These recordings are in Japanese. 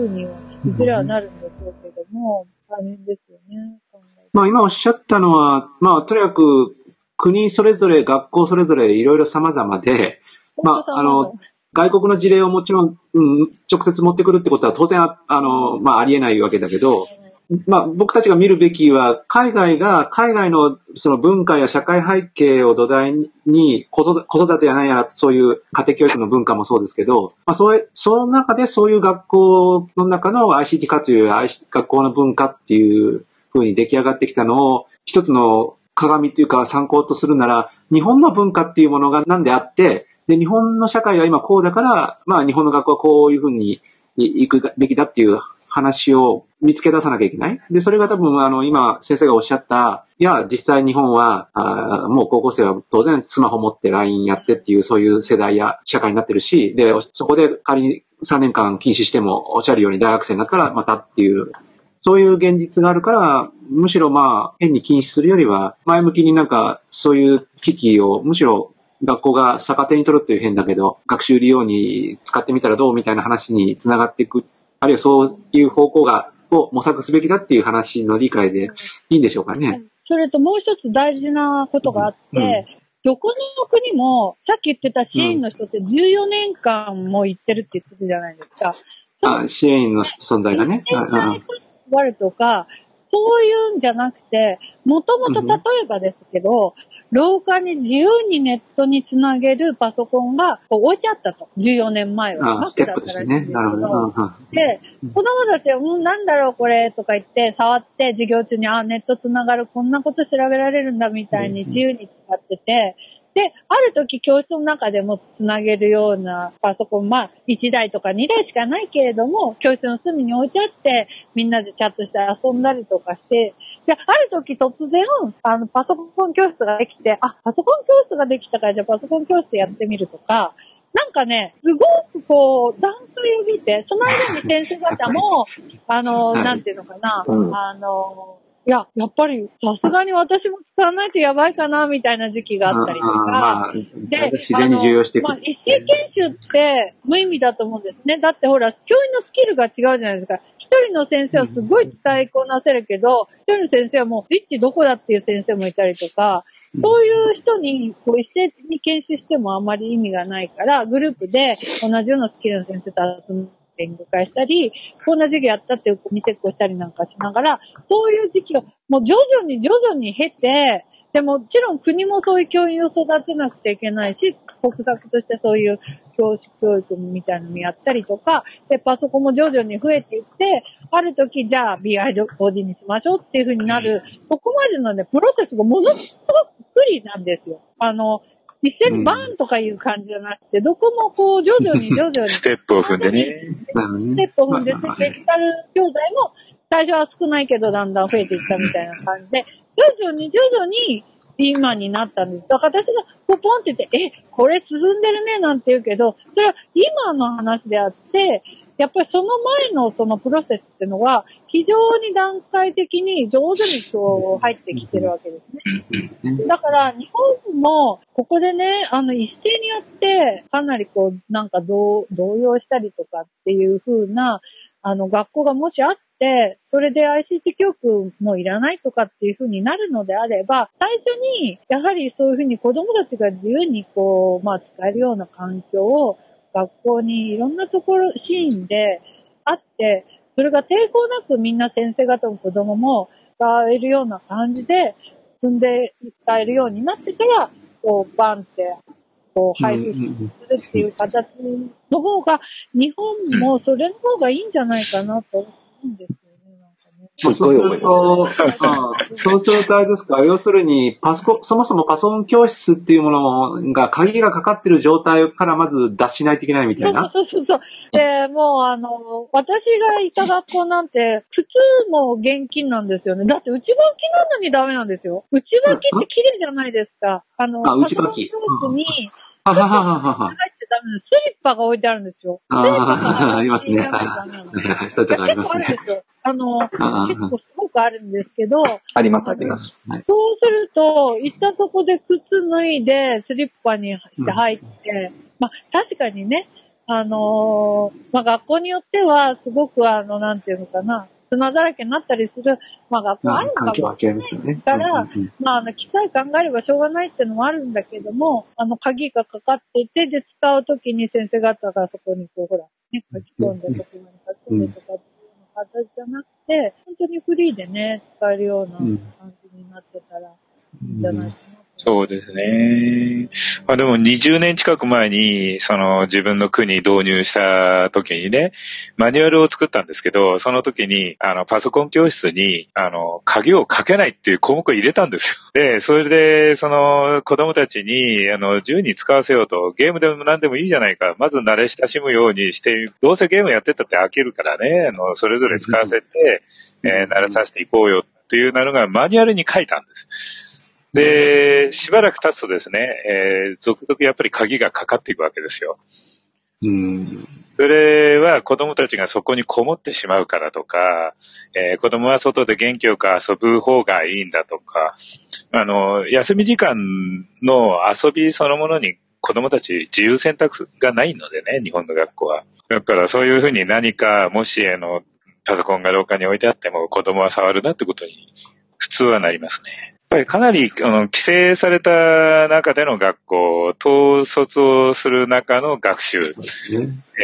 ふうには、なるんでしょうけども、大変ですよね。まあ今おっしゃったのは、まあとにかく国それぞれ、学校それぞれいろいろ様々で、まああの、外国の事例をもちろん、うん、直接持ってくるってことは当然あの、まあありえないわけだけど、まあ、僕たちが見るべきは、海外が、海外のその文化や社会背景を土台に、子育てやないやら、そういう家庭教育の文化もそうですけど、まあ、それ、その中でそういう学校の中の ICT 活用や学校の文化っていう風に出来上がってきたのを、一つの鏡というか参考とするなら、日本の文化っていうものが何であって、で、日本の社会は今こうだから、まあ日本の学校はこういうふうに行くべきだっていう話を見つけ出さなきゃいけない。で、それが多分、あの、今、先生がおっしゃった、いや、実際日本は、あもう高校生は当然スマホ持って LINE やってっていう、そういう世代や社会になってるし、で、そこで仮に3年間禁止しても、おっしゃるように大学生になったらまたっていう、そういう現実があるから、むしろまあ、変に禁止するよりは、前向きになんか、そういう危機を、むしろ学校が逆手に取るっていう変だけど、学習利用に使ってみたらどうみたいな話につながっていくあるいはそういう方向が、を模索すべきだっていう話の理解でいいんでしょうかね。それともう一つ大事なことがあって、うん、どこの国も、さっき言ってた支援の人って14年間も行ってるって言ってたじゃないですか。あ支援員の存在がね。あるとか、そういうんじゃなくて、もともと例えばですけど、廊下に自由にネットにつなげるパソコンが置いてあったと。14年前は。あステップとしてね。なるほど。で、子供たちは、うん、なんだろうこれとか言って、触って授業中に、あ、ネットつながる、こんなこと調べられるんだみたいに自由に使ってて、で、ある時教室の中でもつなげるようなパソコン、まあ、1台とか2台しかないけれども、教室の隅に置いてあって、みんなでチャットして遊んだりとかして、で、ある時突然、あの、パソコン教室ができて、あ、パソコン教室ができたから、じゃあパソコン教室やってみるとか、なんかね、すごくこう、段階を見て、その間に先生方も、あの、なんていうのかな、あの、いや、やっぱり、さすがに私も使わないとやばいかな、みたいな時期があったりとか。まあ、で、自然に重要していく、まあ、一斉研修って無意味だと思うんですね。だってほら、教員のスキルが違うじゃないですか。一人の先生はすごい伝えこなせるけど、一人の先生はもう、リッチどこだっていう先生もいたりとか、そういう人に、こう、一斉に研修してもあまり意味がないから、グループで同じようなスキルの先生と集め勉強会したり、こんな授業やったって見てっこしたりなんかしながら、そういう時期をもう徐々に徐々に経て、でもちろん国もそういう教員を育てなくちゃいけないし、国策としてそういう教師教育みたいなのもやったりとか、で、パソコンも徐々に増えていって、ある時じゃあ BIOD にしましょうっていう風になる、そこまでのね、プロセスがものすごく不利なんですよ。あの、一斉にバーンとかいう感じじゃなくて、どこもこう、徐々に徐々に。ステップを踏んでね。ステップを踏んで、デジタル教材も最初は少ないけど、だんだん増えていったみたいな感じで、徐々に徐々に今になったんです。だから私がポポンって言って、え、これ進んでるねなんて言うけど、それは今の話であって、やっぱりその前のそのプロセスっていうのは、非常に段階的に上手にこう入ってきてるわけですね。だから日本もここでね、あの一斉にやって、かなりこうなんか動揺したりとかっていう風な、あの学校がもしあって、それで ICT 教育もいらないとかっていう風になるのであれば、最初にやはりそういう風に子供たちが自由にこう、まあ使えるような環境を学校にいろんなところ、シーンであって、それが抵抗なくみんな先生方も子供も使えるような感じで、積んで使えるようになってから、こう、バンって、こう、配布するっていう形の方が、日本もそれの方がいいんじゃないかなと思うんですそうすると、そうするとあれですか、要するに、パソコン、そもそもパソコン教室っていうものが鍵がかかってる状態からまず脱しないといけないみたいな？そうそうそう。で、もうあの、私がいた学校なんて、普通も現金なんですよね。だって内履きなのにダメなんですよ。内履きって綺麗じゃないですか。あの、あ内履き。パソコン教室に、ははははは。ダメスリッパが置いてあるんですよ。ああ、ありますね。はい。そういうとこありますね。あの、結構すごくあるんですけど。あります、あります。そうすると、行ったとこで靴脱いで、スリッパに入って、まあ、確かにね、あのー、まあ、学校によっては、すごくあの、なんていうのかな、砂だらけになったりする、まあ学校あるのかもしれないから、まああの、機械考えればしょうがないっていうのもあるんだけども、あの、鍵がかかっていて、で、使うときに先生方がそこにこう、ほら、ね、書き込んで、そこに書き込んでとかっていう形じゃなくて、本当にフリーでね、使えるような感じになってたらいいんじゃないかなそうですね。まあでも20年近く前に、その自分の区に導入した時にね、マニュアルを作ったんですけど、その時に、あの、パソコン教室に、あの、鍵をかけないっていう項目を入れたんですよ。で、それで、その子供たちに、あの、自由に使わせようと、ゲームでも何でもいいじゃないか。まず慣れ親しむようにして、どうせゲームやってたって飽きるからね、あの、それぞれ使わせて、えー、慣れさせていこうよっていうのがマニュアルに書いたんです。で、しばらく経つとですね、えー、続々やっぱり鍵がかかっていくわけですよ。うん。それは子供たちがそこにこもってしまうからとか、えー、子供は外で元気よく遊ぶ方がいいんだとか、あの、休み時間の遊びそのものに子供たち自由選択がないのでね、日本の学校は。だからそういうふうに何か、もしあの、パソコンが廊下に置いてあっても子供は触るなってことに普通はなりますね。ぱりかなりあの規制された中での学校、統率をする中の学習、そ,、ね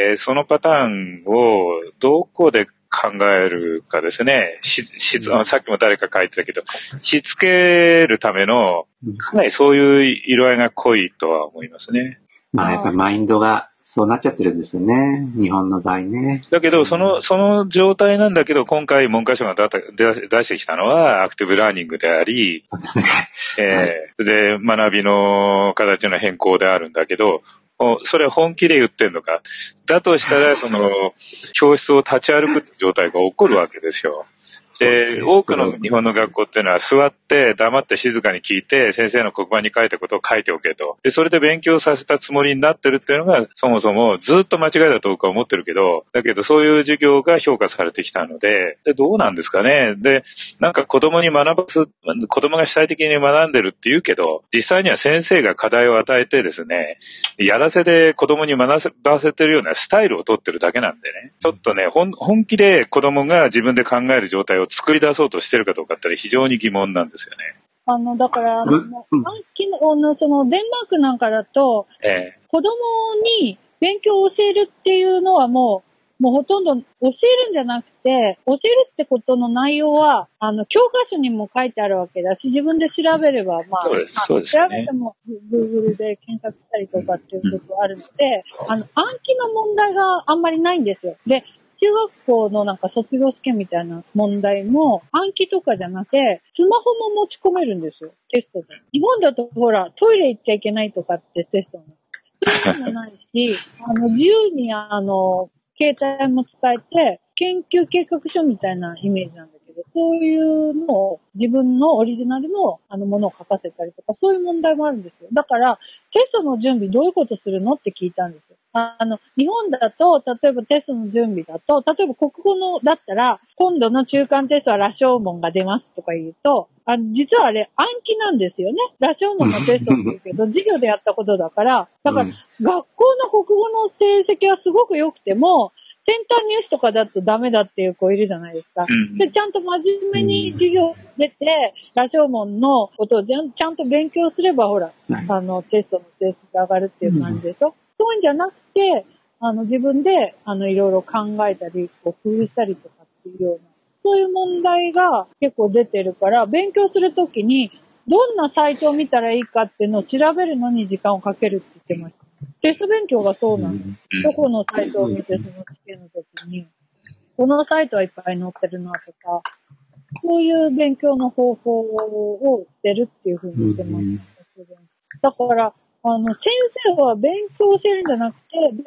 えー、そのパターンをどこで考えるかですね。し、し、さっきも誰か書いてたけど、しつけるための、かなりそういう色合いが濃いとは思いますね。まあやっぱマインドがそうなっちゃってるんですよね。日本の場合ね。だけど、その、その状態なんだけど、今回文科省が出してきたのは、アクティブラーニングであり、そうですね。えー、で、学びの形の変更であるんだけど、それは本気で言ってんのか。だとしたら、その、教室を立ち歩くって状態が起こるわけですよ。で、多くの日本の学校っていうのは座って黙って静かに聞いて先生の黒板に書いたことを書いておけと。で、それで勉強させたつもりになってるっていうのがそもそもずっと間違いだと僕は思ってるけど、だけどそういう授業が評価されてきたので、で、どうなんですかね。で、なんか子供に学ばす、子供が主体的に学んでるって言うけど、実際には先生が課題を与えてですね、やらせで子供に学ばせてるようなスタイルをとってるだけなんでね、ちょっとね、本気で子供が自分で考える状態を作り出そうとしてるかどうかって非常に疑問なんですよね。あの、だから、あの、暗記の、その、デンマークなんかだと、ええ、子供に勉強を教えるっていうのはもう、もうほとんど教えるんじゃなくて、教えるってことの内容は、あの、教科書にも書いてあるわけだし、自分で調べれば、まあ、そうです、そうです、ね、調べても、Google で検索したりとかっていうことがあるので、あの、暗記の問題があんまりないんですよ。で、中学校のなんか卒業試験みたいな問題も暗記とかじゃなくて、スマホも持ち込めるんですよ、テストで。日本だとほら、トイレ行っちゃいけないとかってテストも。そういうのもないし、あの、自由にあの、携帯も使えて、研究計画書みたいなイメージなんだけど、そういうのを自分のオリジナルのあのものを書かせたりとか、そういう問題もあるんですよ。だから、テストの準備どういうことするのって聞いたんですよ。あの、日本だと、例えばテストの準備だと、例えば国語の、だったら、今度の中間テストは羅生門が出ますとか言うと、あ実はあれ暗記なんですよね。羅生門のテストって言うけど、授業でやったことだから、だから、学校の国語の成績はすごく良くても、センター入試とかだとダメだっていう子いるじゃないですか。で、ちゃんと真面目に授業出て、羅生門のことをちゃんと勉強すれば、ほら、あの、テストの成績上がるっていう感じでしょ？そういうんじゃなくて、あの、自分で、あの、いろいろ考えたり、こう、工夫したりとかっていうような、そういう問題が結構出てるから、勉強するときに、どんなサイトを見たらいいかっていうのを調べるのに時間をかけるって言ってました。テスト勉強がそうなんです。どこのサイトを見て、その試験の時に、このサイトはいっぱい載ってるなとか、そういう勉強の方法をしてるっていうふうに言ってました。だから、あの、先生は勉強を教えるんじゃなくて、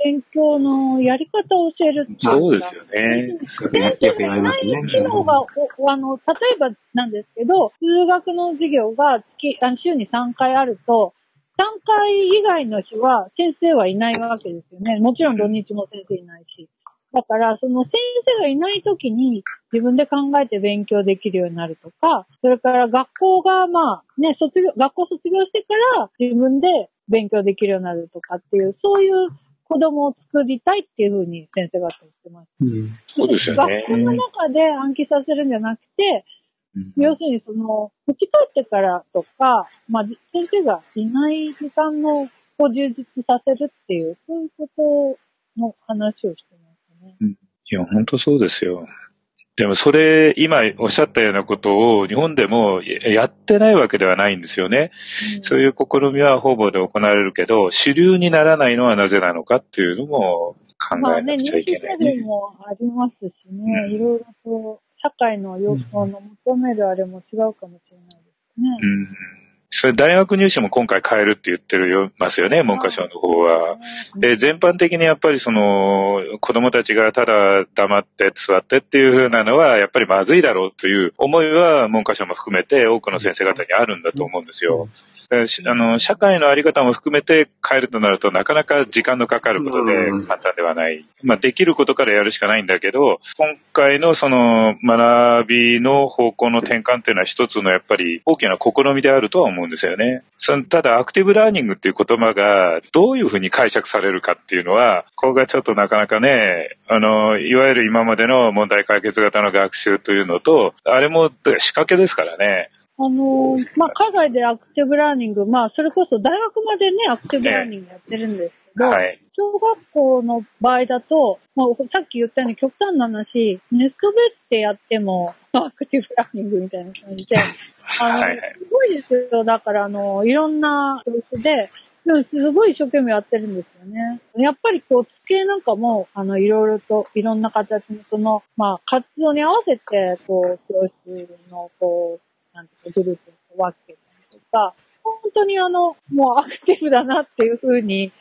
勉強のやり方を教えるってそうですよね。先生がいない機能が、あの、例えばなんですけど、数学の授業が月、あの週に3回あると、3回以外の日は先生はいないわけですよね。もちろん土日も先生いないし。だから、その先生がいない時に自分で考えて勉強できるようになるとか、それから学校がまあね、卒業、学校卒業してから自分で勉強できるようになるとかっていう、そういう子供を作りたいっていうふうに先生方言ってました。うん、そうですよね。学校の中で暗記させるんじゃなくて、うん、要するにその、打ち帰ってからとか、まあ、先生がいない時間のを充実させるっていう、そういうことの話をしてますね。うん、いや、本当そうですよ。でもそれ、今おっしゃったようなことを日本でもやってないわけではないんですよね。うん、そういう試みは方々で行われるけど、主流にならないのはなぜなのかっていうのも考えなくちゃいけない、ね。まあね、もありますしね、いろいろと社会の要素の求めるあれも違うかもしれないですね。うんそれ大学入試も今回変えるって言ってるますよね、文科省の方は。で、全般的にやっぱりその、子供たちがただ黙って座ってっていう風なのは、やっぱりまずいだろうという思いは文科省も含めて多くの先生方にあるんだと思うんですよ。あの、社会のあり方も含めて変えるとなるとなかなか時間のかかることで簡単ではない。まあ、できることからやるしかないんだけど、今回のその学びの方向の転換っていうのは一つのやっぱり大きな試みであるとは思思うんですよね。そのただ、アクティブラーニングっていう言葉がどういうふうに解釈されるかっていうのは、ここがちょっとなかなかね、あの、いわゆる今までの問題解決型の学習というのと、あれも仕掛けですからね。あのまあ、海外でアクティブラーニング、まあ、それこそ大学までね、アクティブラーニングやってるんですけど、はい、小学校の場合だと、まあ、さっき言ったように極端な話、ネットベースでやっても、アクティブラーニングみたいな感じで、あの、はいはい、すごいですよ。だから、あの、いろんな教室で、でもすごい一生懸命やってるんですよね。やっぱりこう、机なんかも、あの、いろいろと、いろんな形の、その、まあ、活動に合わせて、こう、教室の、こう、なんていうか、グループを分けたりとか、本当にあの、もうアクティブだなっていうふうに、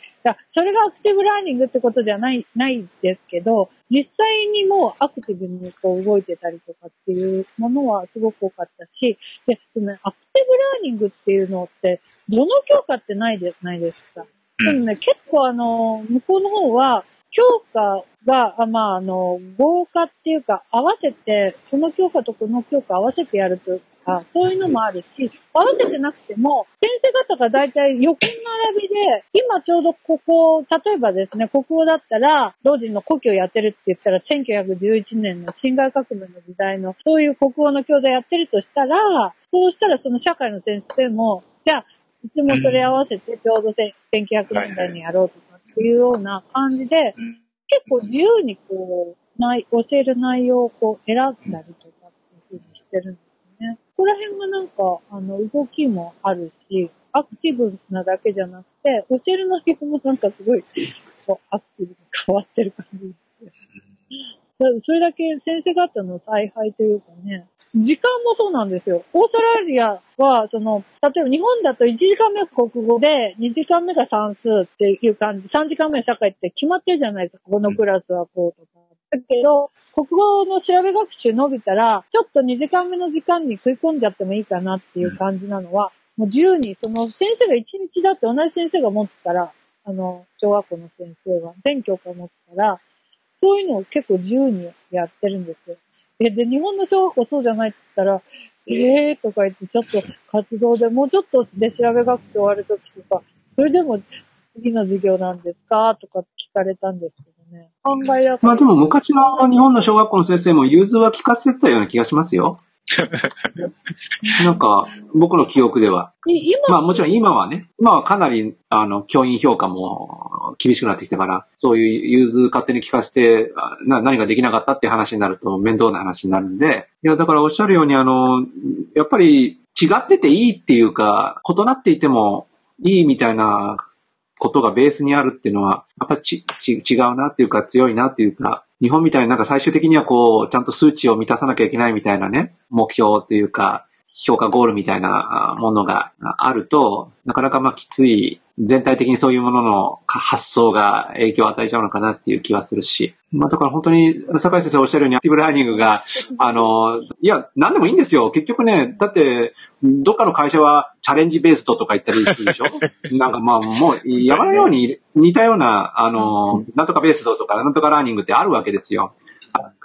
それがアクティブラーニングってことじゃない、ないですけど、実際にもうアクティブにこう動いてたりとかっていうものはすごく多かったし、で、そのアクティブラーニングっていうのって、どの教科ってないです、ないですか。でもね、結構あの、向こうの方は、教科が、まあ、あの、合化っていうか、合わせて、この教科とこの教科合わせてやるとか、そういうのもあるし、合わせてなくても、先生方が大体横並びで、今ちょうどここ、例えばですね、国語だったら、老人の故郷やってるって言ったら、1911年の新外革命の時代の、そういう国語の教材やってるとしたら、そうしたらその社会の先生も、じゃあ、いつもそれ合わせてちょうど1900年代にやろうとかっていうような感じで、結構自由にこう、教える内容をこう選んだりとかっていうふうにしてるんです。ここら辺がなんか、あの、動きもあるし、アクティブなだけじゃなくて、教える内容もなんかすごい、こう、アクティブに変わってる感じ。それだけ先生方の采配というかね、時間もそうなんですよ。オーストラリアは、その、例えば日本だと1時間目が国語で、2時間目が算数っていう感じ、3時間目は社会って決まってるじゃないですか。このクラスはこうとか。だけど、国語の調べ学習伸びたら、ちょっと2時間目の時間に食い込んじゃってもいいかなっていう感じなのは、もう自由に、その先生が1日だって同じ先生が持ってたら、あの、小学校の先生は全教科持ってたら、そういうのを結構自由にやってるんですよ。え、で、日本の小学校そうじゃないって言ったら、えーとか言って、ちょっと活動でもうちょっとで調べ学習終わるときとか、それでも次の授業なんですか？とか聞かれたんですけど、ね。考えやまあでも昔の日本の小学校の先生も融通は聞かせてたような気がしますよ。なんか、僕の記憶では。まあもちろん今はね、今はかなり、あの、教員評価も厳しくなってきたから、そういう融通勝手に聞かせて、な何ができなかったっていう話になると面倒な話になるんで、いや、だからおっしゃるように、あの、やっぱり違ってていいっていうか、異なっていてもいいみたいなことがベースにあるっていうのは、やっぱち、ち、違うなっていうか強いなっていうか、日本みたいになんか最終的にはこう、ちゃんと数値を満たさなきゃいけないみたいなね、目標というか、評価ゴールみたいなものがあると、なかなかまあきつい、全体的にそういうものの発想が影響を与えちゃうのかなっていう気はするし。まあだから本当に、坂井先生おっしゃるようにアクティブラーニングが、あの、いや、なんでもいいんですよ。結局ね、だって、どっかの会社はチャレンジベーストとか言ったりするでしょ？なんかまあもう山のように似たような、あの、なんとかベーストとかなんとかラーニングってあるわけですよ。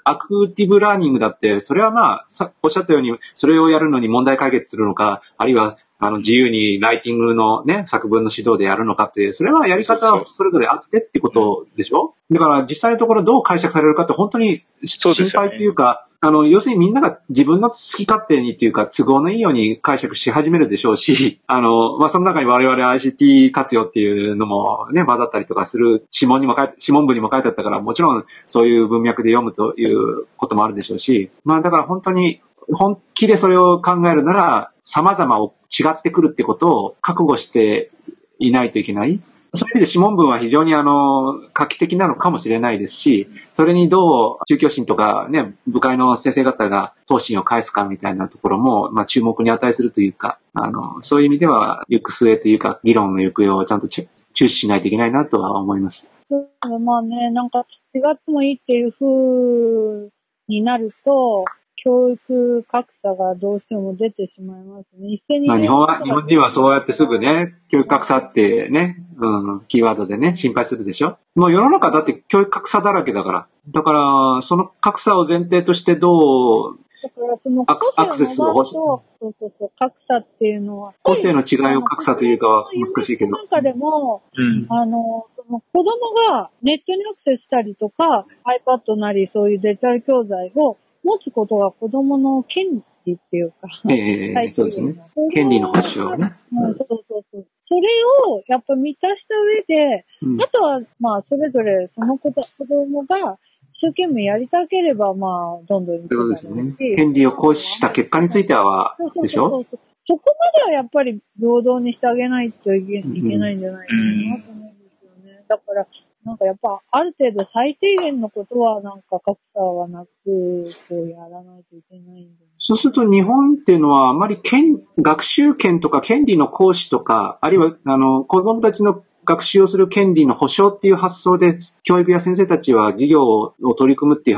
アクティブラーニングだって、それはまあ、さおっしゃったように、それをやるのに問題解決するのか、あるいは、あの、自由にライティングのね、作文の指導でやるのかっていう、それはやり方はそれぞれあってってことでしょ？だから実際のところどう解釈されるかって本当に心配っていうか、あの、要するにみんなが自分の好き勝手にっていうか、都合のいいように解釈し始めるでしょうし、あの、まあ、その中に我々 ICT 活用っていうのもね、混ざったりとかする、指紋にも書いて、指紋文にも書いてあったから、もちろんそういう文脈で読むということもあるでしょうし、まあ、だから本当に、本気でそれを考えるなら、様々を違ってくるってことを覚悟していないといけない。そういう意味で諮問文は非常にあの、画期的なのかもしれないですし、それにどう宗教心とかね、部会の先生方が答申を返すかみたいなところも、まあ注目に値するというか、あの、そういう意味では行く末というか、議論の行方をちゃんと注視しないといけないなとは思います。まあね、なんか違ってもいいっていう風になると、教育格差がどうしても出てしまいますね。一斉に。まあ日本は、日本人はそうやってすぐね、教育格差ってね、うん、キーワードでね、心配するでしょ？もう世の中だって教育格差だらけだから。だから、その格差を前提としてどう、だからそのアクセスを欲しい。そうそうそう、格差っていうのは。個性の違いを格差というかは難しいけど。なんかでも、うん、あの、その子供がネットにアクセスしたりとか、iPad なりそういうデジタル教材を持つことが子供の権利っていうか、ええー、そうですね。権利の保障ね。うん、そうそうそう。それをやっぱ満たした上で、うん、あとは、まあ、それぞれその子子供が一生懸命やりたければ、まあ、どんどんそういうことですね。権利を行使した結果については、でしょ？そこまではやっぱり平等にしてあげないといけないんじゃないかなと思うんですよね。だから、なんかやっぱ、ある程度最低限のことはなんか格差はなく、こうやらないといけないんで、そうすると日本っていうのはあまり権、学習権とか権利の行使とか、あるいは、あの、子供たちの学習をする権利の保障っていう発想で、教育や先生たちは授業を取り組むってい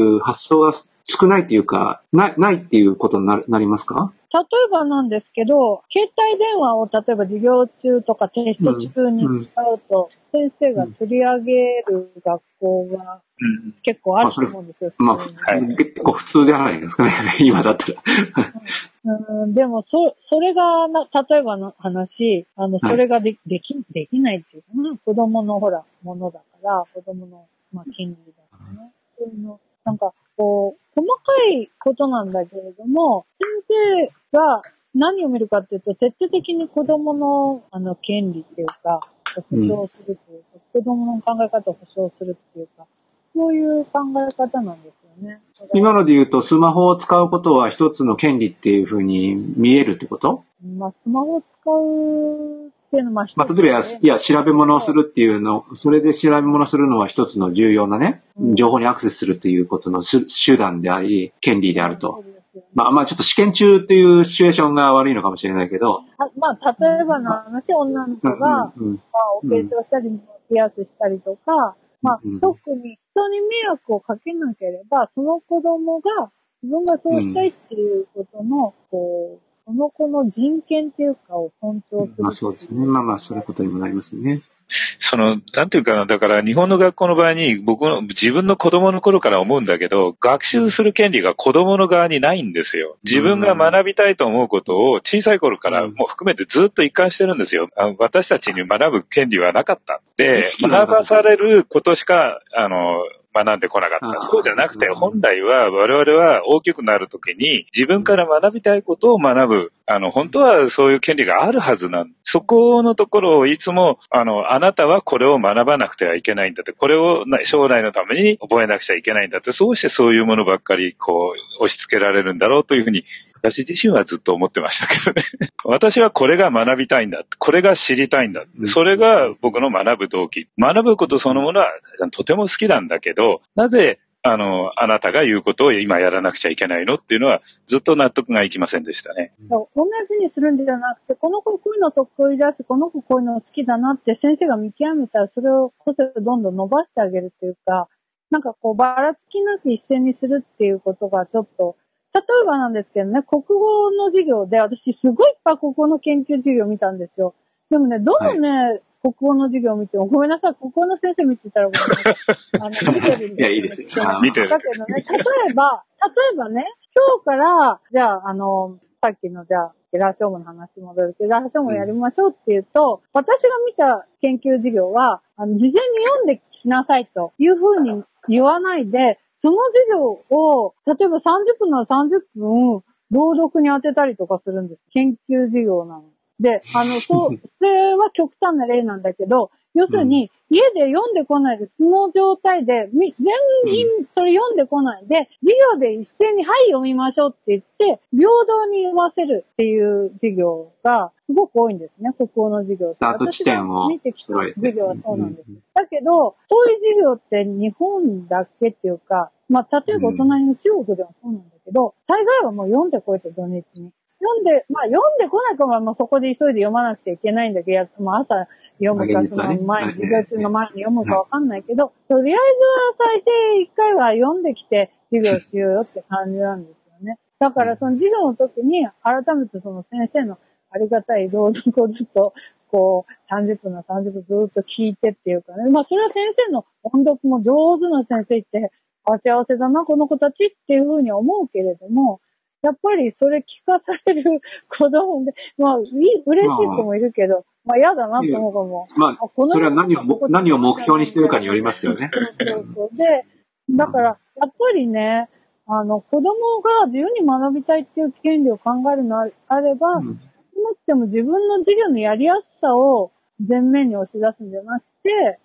う発想が少ないというか、ない、ないっていうことになりますか？例えばなんですけど、携帯電話を例えば授業中とかテスト中に使うと、先生が取り上げる学校が結構あると思うんですよ。まあ、はい、結構普通じゃないですかね、今だったら。うん、でも、そ、それがな、例えばの話、あの、それがで,、でき、できないっていうかな、子供のほら、ものだから、子供の、まあ、権利だからね。そういうの、なんか、こう、細かいことなんだけれども、先生が何を見るかっていうと、徹底的に子供の、あの、権利っていうか、保障するというか、うん、子供の考え方を保障するっていうか、そういう考え方なんですよね。今ので言うと、スマホを使うことは一つの権利っていうふうに見えるってこと？まあ、スマホを使うっていうのは、まあ、例えば、いや、調べ物をするっていうの、それで調べ物をするのは一つの重要なね、情報にアクセスするっていうことの手段であり、権利であると。まあまあちょっと試験中っていうシチュエーションが悪いのかもしれないけど。まあ例えばの話、女の子が、まあお化粧したり、ピアスしたりとか、まあ特に人に迷惑をかけなければ、その子供が自分がそうしたいっていうことの、こう、その子の人権っていうかを尊重する。まあそうですね。まあまあそういうことにもなりますね。その、なんていうかな、だから日本の学校の場合に僕の自分の子供の頃から思うんだけど、学習する権利が子供の側にないんですよ。自分が学びたいと思うことを小さい頃からもう含めてずっと一貫してるんですよ。私たちに学ぶ権利はなかった。で、学ばされることしか、あの、学んでこなかった。そうじゃなくて、本来は我々は大きくなるときに自分から学びたいことを学ぶ。あの、本当はそういう権利があるはずなん。そこのところをいつも、あの、あなたはこれを学ばなくてはいけないんだって、これを将来のために覚えなくちゃいけないんだって、そうしてそういうものばっかり、こう、押し付けられるんだろうというふうに私自身はずっと思ってましたけどね。私はこれが学びたいんだ。これが知りたいんだ。それが僕の学ぶ動機。学ぶことそのものはとても好きなんだけど、なぜあの、あなたが言うことを今やらなくちゃいけないの？っていうのは、ずっと納得がいきませんでしたね。同じにするんじゃなくて、この子こういうの得意だし、この子こういうの好きだなって先生が見極めたら、それを個性をどんどん伸ばしてあげるっていうか、なんかこう、ばらつきなく一斉にするっていうことがちょっと、例えばなんですけどね、国語の授業で、私すごいいっぱい国語の研究授業見たんですよ。でもね、どのね、はい、国語の授業を見ても、ごめんなさい、国語の先生見てたらごめんなさい。あの、見てるんですいやいいですよ。見てる。だけどね、例えば、例えばね、今日から、じゃあ、あの、さっきの、じゃあ、ゲラーショームの話戻るけど、ゲラーショームやりましょうっていうと、私が見た研究授業は、あの、事前に読んできなさいというふうに言わないで、その授業を、例えば30分なら30分、朗読に当てたりとかするんです。研究授業なの。で、あの、そう、それは極端な例なんだけど、要するに、家で読んでこないで、その状態で、み全員それ読んでこないで、授業で一斉に、はい、読みましょうって言って、平等に読ませるっていう授業が、すごく多いんですね、国語の授業って。スタート地点を見てきた授業はそうなんです。だけど、そういう授業って日本だけっていうか、まあ、例えばお隣の中国でもそうなんだけど、大概はもう読んでこいと土日に。読んで、まあ読んでこないかはまあそこで急いで読まなくちゃいけないんだけど、やまあ朝読むか、その前に、はい授業中の前に読むかわかんないけど、とりあえずは最低一回は読んできて授業しようよって感じなんですよね。だからその授業の時に改めてその先生のありがたい朗読をずっとこう、30分の30分ずっと聞いてっていうかね。まあ、それは先生の音読も上手な先生って、あ、幸せだな、この子たちっていうふうに思うけれども、やっぱりそれ聞かされる子供で、まあ、いい、嬉しい子もいるけど、まあ、嫌だなと思う子も。まあ、それは何をも、何を目標にしてるかによりますよね。そうそう。で、だから、やっぱりね、あの、子供が自由に学びたいっていう権利を考えるのああれば、うん少なくても自分の授業のやりやすさを前面に押し出すんじゃなくて、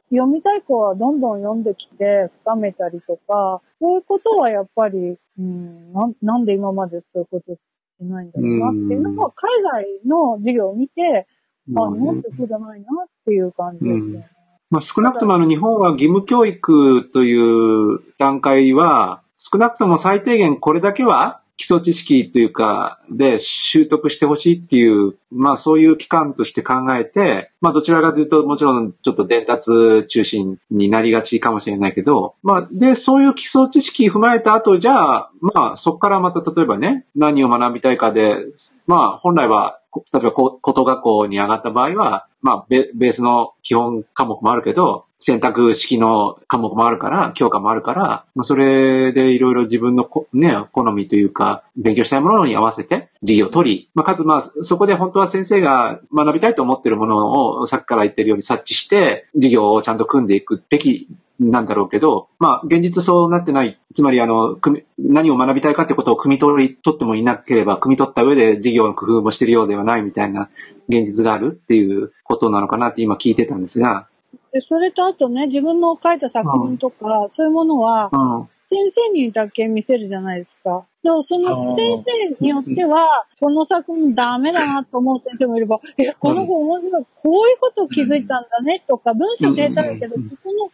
読みたい子はどんどん読んできて深めたりとか、そういうことはやっぱり、うん、なんなんで今までそういうことしないんだろうなっていうのは、海外の授業を見て、あ、うん日本ってそうじゃないなっていう感じですよね。まあ、少なくともあの日本は義務教育という段階は、少なくとも最低限これだけは基礎知識というか、で習得してほしいっていう、まあそういう機関として考えて、まあどちらかというともちろんちょっと伝達中心になりがちかもしれないけど、まあで、そういう基礎知識踏まえた後、じゃあ、まあそこからまた例えばね、何を学びたいかで、まあ本来は、例えばこ高等学校に上がった場合は、まあベースの基本科目もあるけど、選択式の科目もあるから、教科もあるから、まあ、それでいろいろ自分のね、好みというか、勉強したいものに合わせて授業を取り、まあ、かつまあ、そこで本当は先生が学びたいと思っているものをさっきから言ってるように察知して、授業をちゃんと組んでいくべきなんだろうけど、まあ、現実そうなってない。つまり、あの、何を学びたいかってことを組み取り、取ってもいなければ、組み取った上で授業の工夫もしてるようではないみたいな現実があるっていうことなのかなって今聞いてたんですが、で、それとあとね、自分の書いた作文とか、そういうものは、うん。先生にだけ見せるじゃないですか。でもその先生によっては、この作文ダメだなと思う先生もいれば、え、この子面白い、こういうことを気づいたんだねとか、文章下手だけど、うんその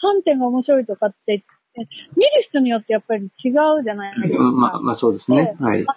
観点が面白いとかって見る人によってやっぱり違うじゃないですか。うんまあ、まあそうですね。はい。あ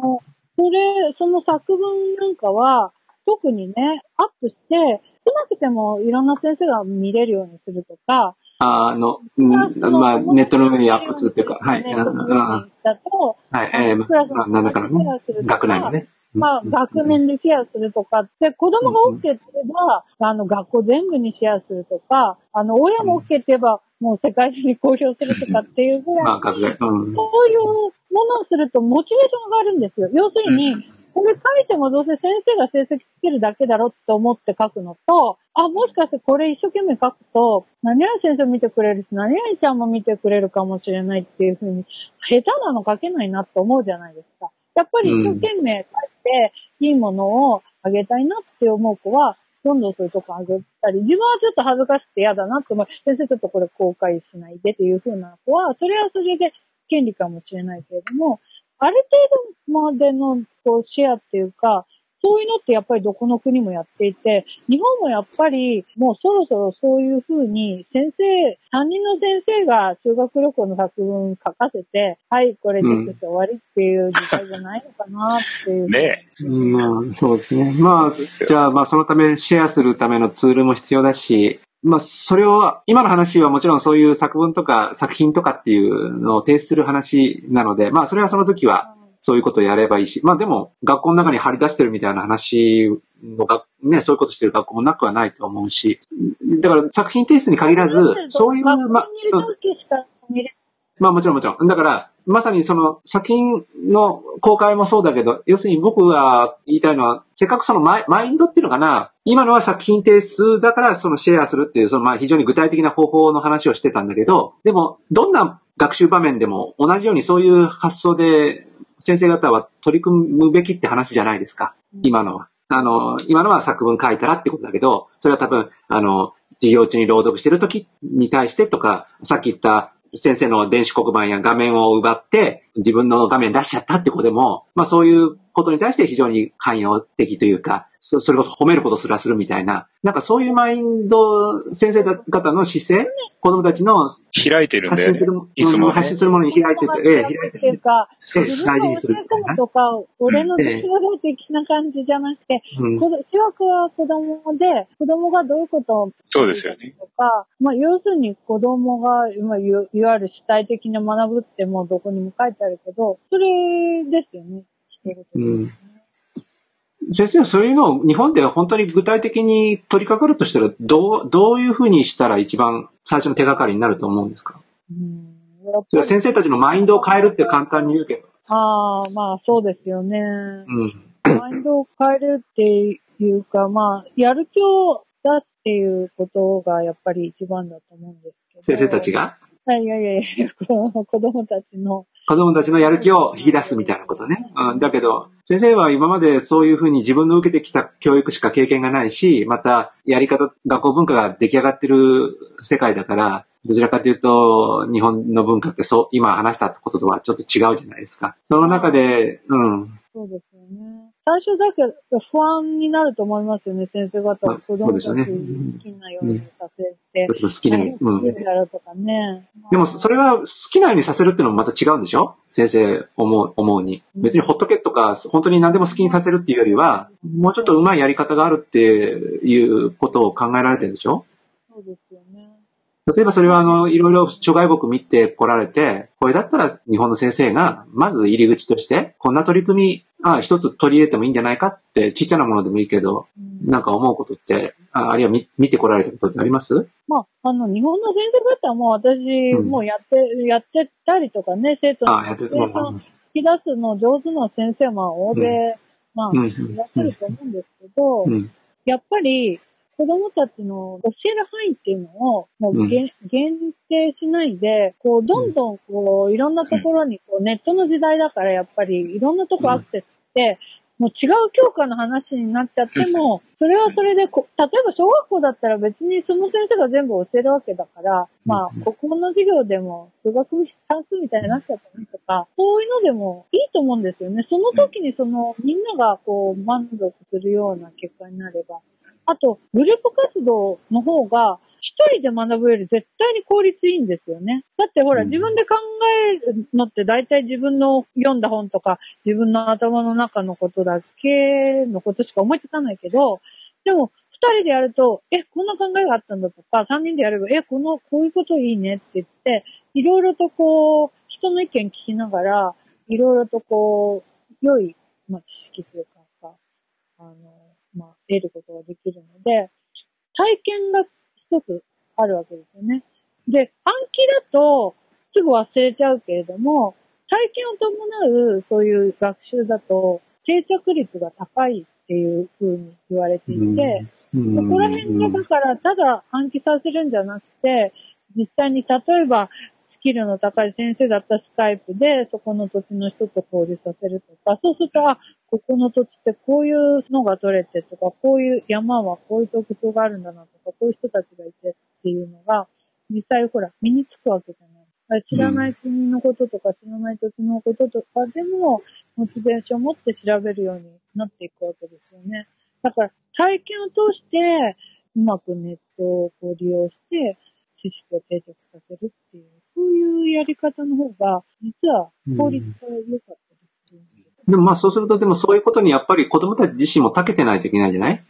の、それ、その作文なんかは、特にね、アップして、少なくてもいろんな先生が見れるようにするとか、ああの、うんまあ、ネットの上にアップするっていうか、はい。だと、はい。えー、まあ、なんだからね。学内のね。まあ、学年でシェアするとかって、子供が OK って言えば、あの、学校全部にシェアするとか、あの、親も OK って言えば、もう世界中に公表するとかっていうぐらい。そういうものをするとモチベーションが上がるんですよ。要するに、これ書いてもどうせ先生が成績つけるだけだろって思って書くのと、あ、もしかしてこれ一生懸命書くと、何々先生見てくれるし、何々ちゃんも見てくれるかもしれないっていうふうに、下手なの書けないなって思うじゃないですか。やっぱり一生懸命書いて、いいものをあげたいなって思う子は、どんどんそういうとこあげたり、自分はちょっと恥ずかしくて嫌だなって思う。先生ちょっとこれ公開しないでっていう風な子は、それはそれで権利かもしれないけれども、ある程度までのこうシェアっていうか、そういうのってやっぱりどこの国もやっていて、日本もやっぱりもうそろそろそういう風に先生、担任の先生が修学旅行の作文書かせて、はい、これでちょっと終わりっていう時代じゃないのかなっていう。ねうんまあ、そうですね。まあ、じゃあ、まあ、そのため、シェアするためのツールも必要だし、まあ、それを、今の話はもちろんそういう作文とか作品とかっていうのを提出する話なので、まあ、それはその時は、そういうことをやればいいし、まあでも、学校の中に張り出してるみたいな話のが、ね、そういうことしてる学校もなくはないと思うし、だから作品提出に限らず、そういう、ま、まあもちろんもちろん。だから、まさにその作品の公開もそうだけど、要するに僕が言いたいのは、せっかくそのマインドっていうのかな、今のは作品提出だからそのシェアするっていう、そのまあ非常に具体的な方法の話をしてたんだけど、でも、どんな学習場面でも同じようにそういう発想で先生方は取り組むべきって話じゃないですか、今のは。あの、今のは作文書いたらってことだけど、それは多分、あの、授業中に朗読してる時に対してとか、さっき言った先生の電子黒板や画面を奪って、自分の画面出しちゃったってことでも、まあそういうことに対して非常に寛容的というか、それこそ褒めることすらするみたいな、なんかそういうマインド、先生方の姿勢、子供たちの開いてるんで、発信する、いつも、発信するものに開いてて、ええ、開いてて。いうか、大事にするみたいな。とか、俺の実力的な感じじゃなくて、うん、主役は子供で、子供がどういうことを、そうですよね。とか、まあ要するに子供が、まあ、いわゆる主体的な学ぶってもうどこにも書いてあるけど、それですよね。うん先生はそういうのを日本で本当に具体的に取り掛かるとしたら、どう、どういうふうにしたら一番最初の手がかりになると思うんですか？うん。先生たちのマインドを変えるって簡単に言うけど。ああ、まあそうですよね。うん。マインドを変えるっていうか、まあ、やる気を出すっていうことがやっぱり一番だと思うんですけど。先生たちが？いやいやいや、子供たちの。子供たちのやる気を引き出すみたいなことね。うん、だけど、先生は今までそういうふうに自分の受けてきた教育しか経験がないし、またやり方、学校文化が出来上がってる世界だから、どちらかというと、日本の文化ってそう、今話したこととはちょっと違うじゃないですか。その中で、うん。そうですよね。最初だけ不安になると思いますよね、先生方は。子供たち好きなようにさせて。好きなように。好きやるとかね。でも、それは好きなようにさせるっていうのもまた違うんでしょ？先生思う、思うに。別にほっとけとか、本当に何でも好きにさせるっていうよりは、もうちょっと上手いやり方があるっていうことを考えられてるんでしょ？そうですよね。例えばそれはあの、いろいろ諸外国見て来られて、これだったら日本の先生が、まず入り口として、こんな取り組み、あ一つ取り入れてもいいんじゃないかって、ちっちゃなものでもいいけど、うん、なんか思うことって、ああるいは見見て来られたことってあります？まあ、あの、日本の先生方も私、もうやって、うん、やってたりとかね、生徒の生徒を引き出すの上手な先生も大勢、うん、まあ、いらっしゃると思うんですけど、やっぱり、子供たちの教える範囲っていうのを、もう、うん、限定しないで、こう、どんどん、こう、いろんなところに、こう、ネットの時代だから、やっぱり、いろんなとこアクセスもう違う教科の話になっちゃっても、それはそれでこ、例えば小学校だったら別にその先生が全部教えるわけだから、まあ、国語の授業でも数学算数みたいになっちゃったねとか、そういうのでもいいと思うんですよね。その時にその、みんながこう、満足するような結果になれば。あと、グループ活動の方が、一人で学ぶより絶対に効率いいんですよね。だってほら、自分で考えるのって大体自分の読んだ本とか、自分の頭の中のことだけのことしか思いつかないけど、でも、二人でやると、え、こんな考えがあったんだとか、三人でやれば、え、この、こういうこといいねって言って、いろいろとこう、人の意見聞きながら、いろいろとこう、良い、まあ、知識というか、あの、まあ、得ることができるので、体験が一つあるわけですよね。で、暗記だとすぐ忘れちゃうけれども、体験を伴うそういう学習だと定着率が高いっていうふうに言われていて、そこら辺がだからただ暗記させるんじゃなくて、実際に例えばキルの高い先生だったスカイプで、そこの土地の人と交流させるとか、そうすると、あ、ここの土地ってこういうのが取れてとか、こういう山はこういう特徴があるんだなとか、こういう人たちがいてっていうのが、実際ほら、身につくわけじゃない。知らない国のこととか、知らない土地のこととかでも、モチベーションを持って調べるようになっていくわけですよね。だから、体験を通して、うまくネットを利用して、知識を定着させるっていう、そういうやり方の方が、実は効率が良かったでする、うん、でもまあそうすると、でもそういうことにやっぱり子供たち自身も長けてないといけないじゃない？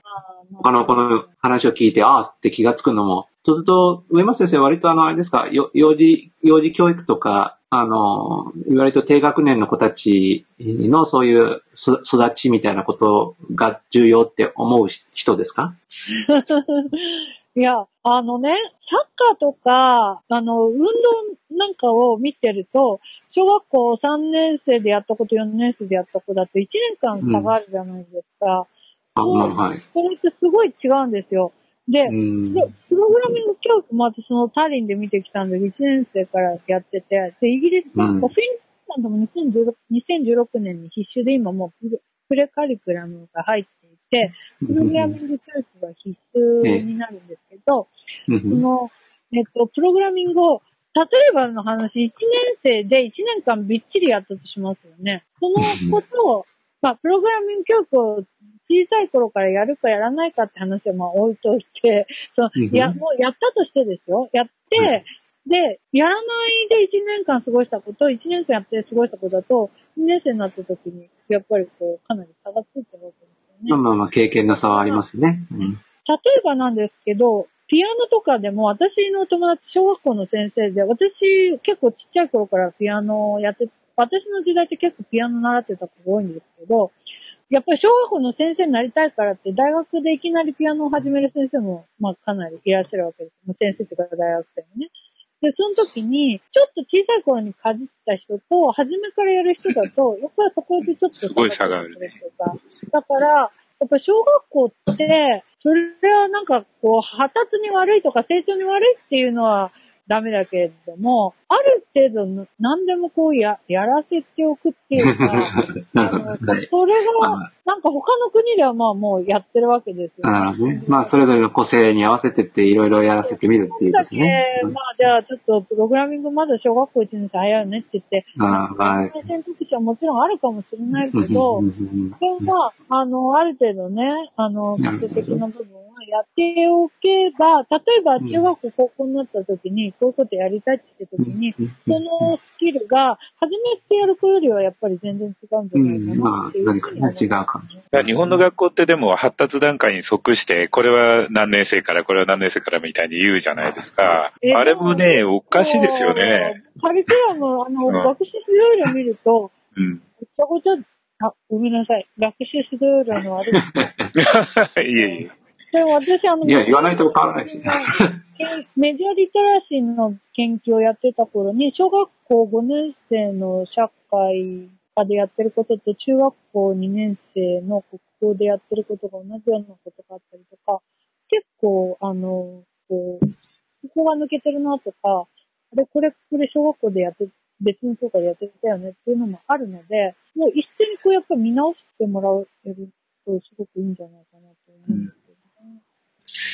他のこの話を聞いて、ああって気がつくのも。そうすると、上松先生割とあの、あれですか、幼児、幼児教育とか、あの、割と低学年の子たちのそういう育ちみたいなことが重要って思う人ですか？いや、あのね、サッカーとか、あの、運動なんかを見てると、小学校3年生でやった子と4年生でやった子だと1年間差があるじゃないですか。うん、あ、はい。それってすごい違うんですよ。で、でプログラミング教育も私そのタリンで見てきたんで、1年生からやってて、で、イギリス、なんかフィンランドも2016 2016年に必修で今もうプレカリクラムが入ってプログラミング教育が必須になるんですけど、その、えっと、プログラミングを、例えばの話、1年生で1年間びっちりやったとしますよね。そのことを、まあ、プログラミング教育を小さい頃からやるかやらないかって話はまあ置いといて、その、や、もうやったとしてですよ。やって、で、やらないで1年間過ごしたこと、1年間やって過ごしたことだと、2年生になった時に、やっぱりこう、かなり差がついてるわけです。まあまあまあ、経験の差はありますね。うん、例えばなんですけど、ピアノとかでも、私の友達、小学校の先生で、私、結構ちっちゃい頃からピアノをやって、私の時代って結構ピアノ習ってた子が多いんですけど、やっぱり小学校の先生になりたいからって、大学でいきなりピアノを始める先生も、まあかなりいらっしゃるわけです。先生とか大学生もね。で、その時に、ちょっと小さい頃にかじった人と、初めからやる人だと、やっぱりそこでちょっとすごい差がある、ね。だから、やっぱ小学校って、それはなんかこう、発達に悪いとか成長に悪いっていうのは、ダメだけれども、ある程度何でもこうや、やらせておくっていうか、あのそれが、なんか他の国ではまあもうやってるわけですよ、ね。なるほどね。まあそれぞれの個性に合わせてっていろいろやらせてみるっていうことね。まあじゃあちょっとプログラミングまだ小学校1年生早いよねって言って、あはい。選択肢はもちろんあるかもしれないけど、それは、あの、ある程度ね、あの、基礎的な部分やっておけば、例えば中学校、高校になった時に、こういうことやりたいって言った時に、そのスキルが、初めてやる子よりはやっぱり全然違うんじゃないかなっていう、うん。まあ、何かね、違うかも。日本の学校ってでも発達段階に即して、これは何年生から、これは何年生からみたいに言うじゃないですか。あれもね、おかしいですよね。カリキュラム、あの、学習指導料見ると、うん。ごちゃごちゃあ、ごめんなさい。学習指導料のあれ。いえいえ。でも私、あの、いや、言わないと変わらないし。メジャーリテラシーの研究をやってた頃に、小学校5年生の社会科でやってることと、中学校2年生の国語でやってることが同じようなことがあったりとか、結構、あの、こう、ここが抜けてるなとか、あれ、これ、これ小学校でやって、別の教科でやってたよねっていうのもあるので、もう一斉にこうやっぱ見直してもらえるとすごくいいんじゃないかなと思うん。です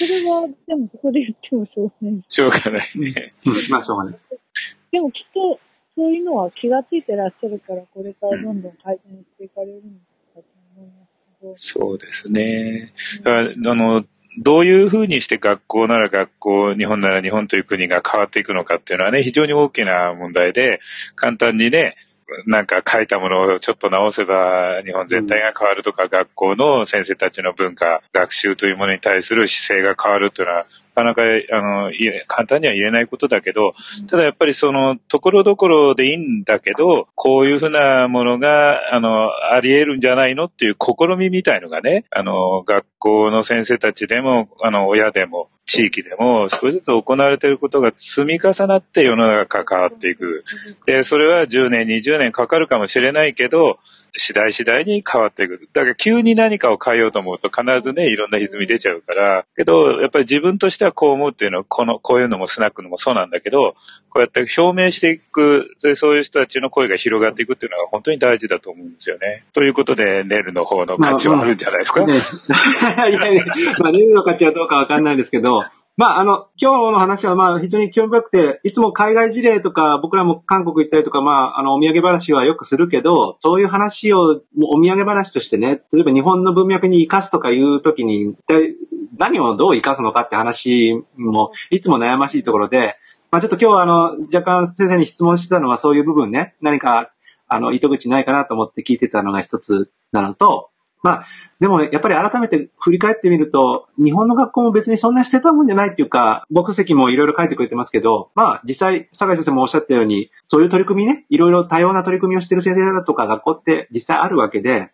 それは、でもここで言ってもしょうがない。しょうがないね。まあしょうがない。でもきっと、そういうのは気がついてらっしゃるから、これからどんどん改善していかれるんだと思いますけど。そうですね。うん、あの、どういうふうにして学校なら学校、日本なら日本という国が変わっていくのかっていうのはね、非常に大きな問題で、簡単にね、なんか書いたものをちょっと直せば日本全体が変わるとか、学校の先生たちの文化、学習というものに対する姿勢が変わるというのは、かなか、あの、簡単には言えないことだけど、ただやっぱりその、ところどころでいいんだけど、こういうふうなものが、あの、あり得るんじゃないのっていう試みみたいのがね、あの、学校の先生たちでも、あの、親でも、地域でも少しずつ行われていることが積み重なって世の中が変わっていく。で、それは10年、20年かかるかもしれないけど、次第次第に変わっていく。だから急に何かを変えようと思うと必ずね、いろんな歪み出ちゃうから、けど、やっぱり自分としてはこう思うっていうのは、この、こういうのもスナックのもそうなんだけど、こうやって表明していく、そういう人たちの声が広がっていくっていうのが本当に大事だと思うんですよね。ということで、ネルの方の価値はあるんじゃないですか？まあまあ、ね、いやいや、まあ、ネルの価値はどうかわかんないですけど、まあ、あの、今日の話は、まあ、非常に興味深くて、いつも海外事例とか、僕らも韓国行ったりとか、まあ、あの、お土産話はよくするけど、そういう話を、お土産話としてね、例えば日本の文脈に活かすとかいうときに、一体何をどう活かすのかって話も、いつも悩ましいところで、まあ、ちょっと今日は、あの、若干先生に質問してたのは、そういう部分ね、何か、あの、糸口ないかなと思って聞いてたのが一つなのと、まあ、でもやっぱり改めて振り返ってみると、日本の学校も別にそんな捨てたもんじゃないっていうか、僕席もいろいろ書いてくれてますけど、まあ実際、坂井先生もおっしゃったように、そういう取り組みね、いろいろ多様な取り組みをしてる先生だとか学校って実際あるわけで、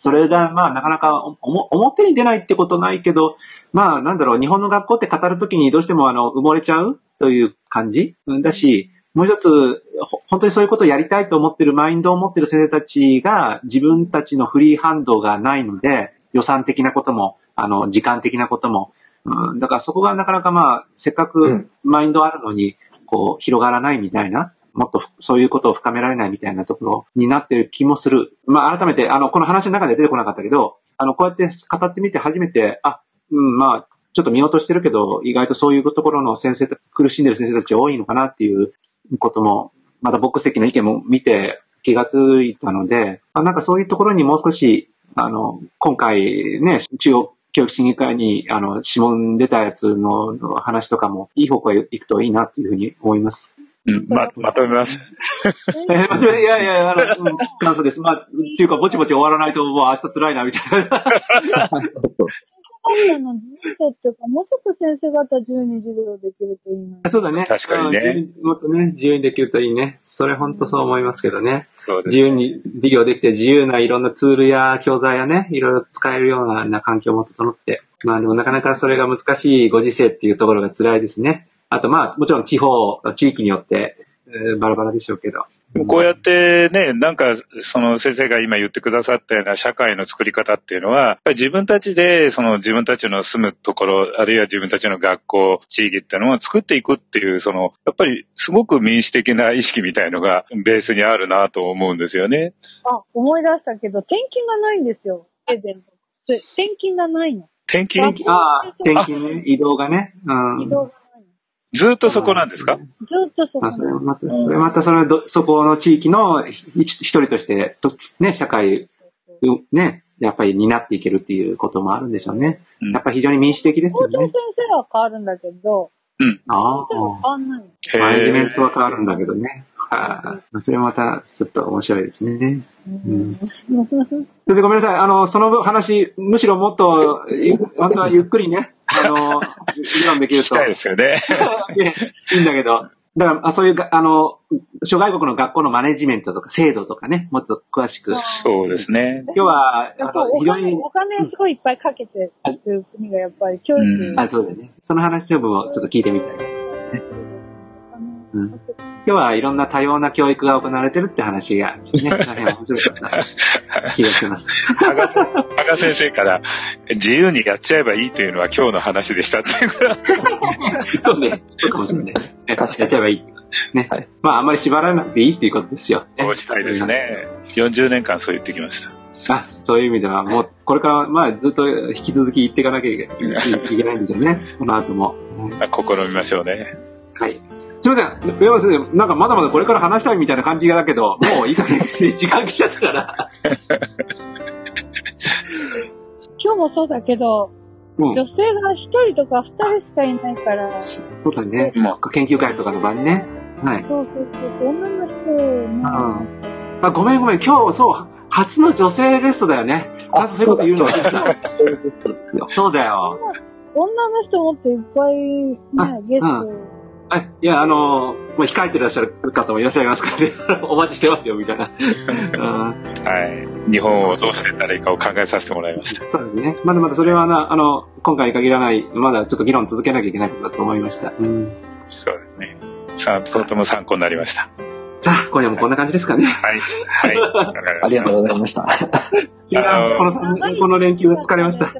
それが、まあ、なかなか表に出ないってことないけど、まあ、なんだろう、日本の学校って語るときにどうしても、あの、埋もれちゃうという感じだし、もう一つ、本当にそういうことをやりたいと思ってるマインドを持ってる先生たちが、自分たちのフリーハンドがないので、予算的なことも、あの、時間的なことも、うん、だからそこがなかなかまあ、せっかくマインドあるのに、こう、広がらないみたいな。もっとそういうことを深められないみたいなところになってる気もする。まあ改めて、あの、この話の中で出てこなかったけど、あの、こうやって語ってみて初めて、あ、うん、まあ、ちょっと見落としてるけど、意外とそういうところの先生、苦しんでる先生たち多いのかなっていうことも、また僕席の意見も見て気がついたので、あなんかそういうところにもう少し、あの、今回ね、中央教育審議会に、あの、指紋出たやつの話とかも、いい方向へ行くといいなっていうふうに思います。うん、ま、まとめます。いやいやいや、あの、感想です。まあ、っていうか、ぼちぼち終わらないと、もう明日辛いな、みたいな。のっていうか、もうちょっと先生方自由に授業できるといいな。そうだね。確かにね。もっとね、自由にできるといいね。それ本当そう思いますけどね。そうです、自由に授業できて、自由ないろんなツールや教材やね、いろいろ使えるような環境も整って。まあでもなかなかそれが難しいご時世っていうところが辛いですね。あとまあ、もちろん地方、地域によって、えー、バラバラでしょうけど。こうやってね、なんか、その先生が今言ってくださったような社会の作り方っていうのは、やっぱり自分たちで、その自分たちの住むところ、あるいは自分たちの学校、地域っていうのを作っていくっていう、その、やっぱりすごく民主的な意識みたいのがベースにあるなと思うんですよね。あ、思い出したけど、転勤がないんですよ。転勤がないの。転勤？ああ、転勤ね。移動がね。うん、移動がずっとそこなんですか？ずっとそこ。それまた、それまたそれど、そこの地域の一人として、とね、社会、ね、やっぱり担っていけるっていうこともあるんでしょうね。うん、やっぱり非常に民主的ですよね。校長先生は変わるんだけど、うん。ああ。変わんない。マネジメントは変わるんだけどね。あそれまたちょっと面白いですね。うん、先生ごめんなさい。あの、その話、むしろもっと、本当はゆっくりね、あの、議論できると。したいですよね。いいんだけど。だから、そういう、あの、諸外国の学校のマネジメントとか制度とかね、もっと詳しく。そうですね。今日は、あの、非常に。お金すごいいっぱいかけてる国がやっぱり教育、うん、あ、そうだね。その話の部分をちょっと聞いてみたい。うん今日はいろんな多様な教育が行われてるって話が、ね、大変面白かった気がします。羽賀先生から、自由にやっちゃえばいいというのは今日の話でしたっていうか そうね。そうかもしれない。確かにやっちゃえばいい。ね。はい、まあ、あんまり縛らなくていいっていうことですよ、ね。そうしたいですね。40年間そう言ってきました。あ、そういう意味では、もう、これから、まあ、ずっと引き続き言っていかなきゃいけないんでしょうね。この後も。試みましょうね。はい。すみません。上山先生、なんかまだまだこれから話したいみたいな感じだけど、もういい加減時間来ちゃったから。今日もそうだけど、うん、女性が一人とか二人しかいないから。そうだね。もう研究会とかの場にね。はい。そうそうそう。女の人、うん、あ、ごめんごめん。今日、そう、初の女性ゲストだよね。ちゃんとそういうこと言うのがそうだよ。女の人もっていっぱいね、ゲスト。いや、あの、まあ、控えてらっしゃる方もいらっしゃいますからね、お待ちしてますよ、みたいな。はい。日本をどうしてたらいいかを考えさせてもらいました。そうですね。まだまだそれはな、あの、今回に限らない、まだちょっと議論続けなきゃいけないことだと思いました。うん。そうですね。さあ、とても参考になりました。さあ、今夜もこんな感じですかね。はい。はい。ありがとうございました。いや、この、この連休疲れました。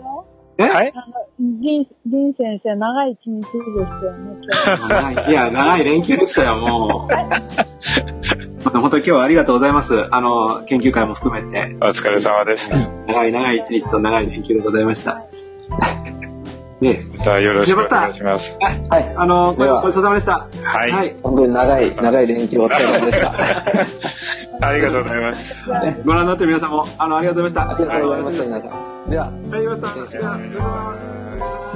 え？はい？銀、銀先生、長い一日ですよね、いや、長い連休でしたよ、もう。本当に今日はありがとうございます。あの、研究会も含めて。お疲れ様でした。長い長い一日と長い連休でございました。ねまたよろしくお願いします。はい。あの、ごちそうさまでした。はい。はい。本当に長い、長い連休お疲れ様でした。ありがとうございます。ご覧になってる皆さんも、あの、ありがとうございました。ありがとうございました、皆さん。では、ありがとうございました。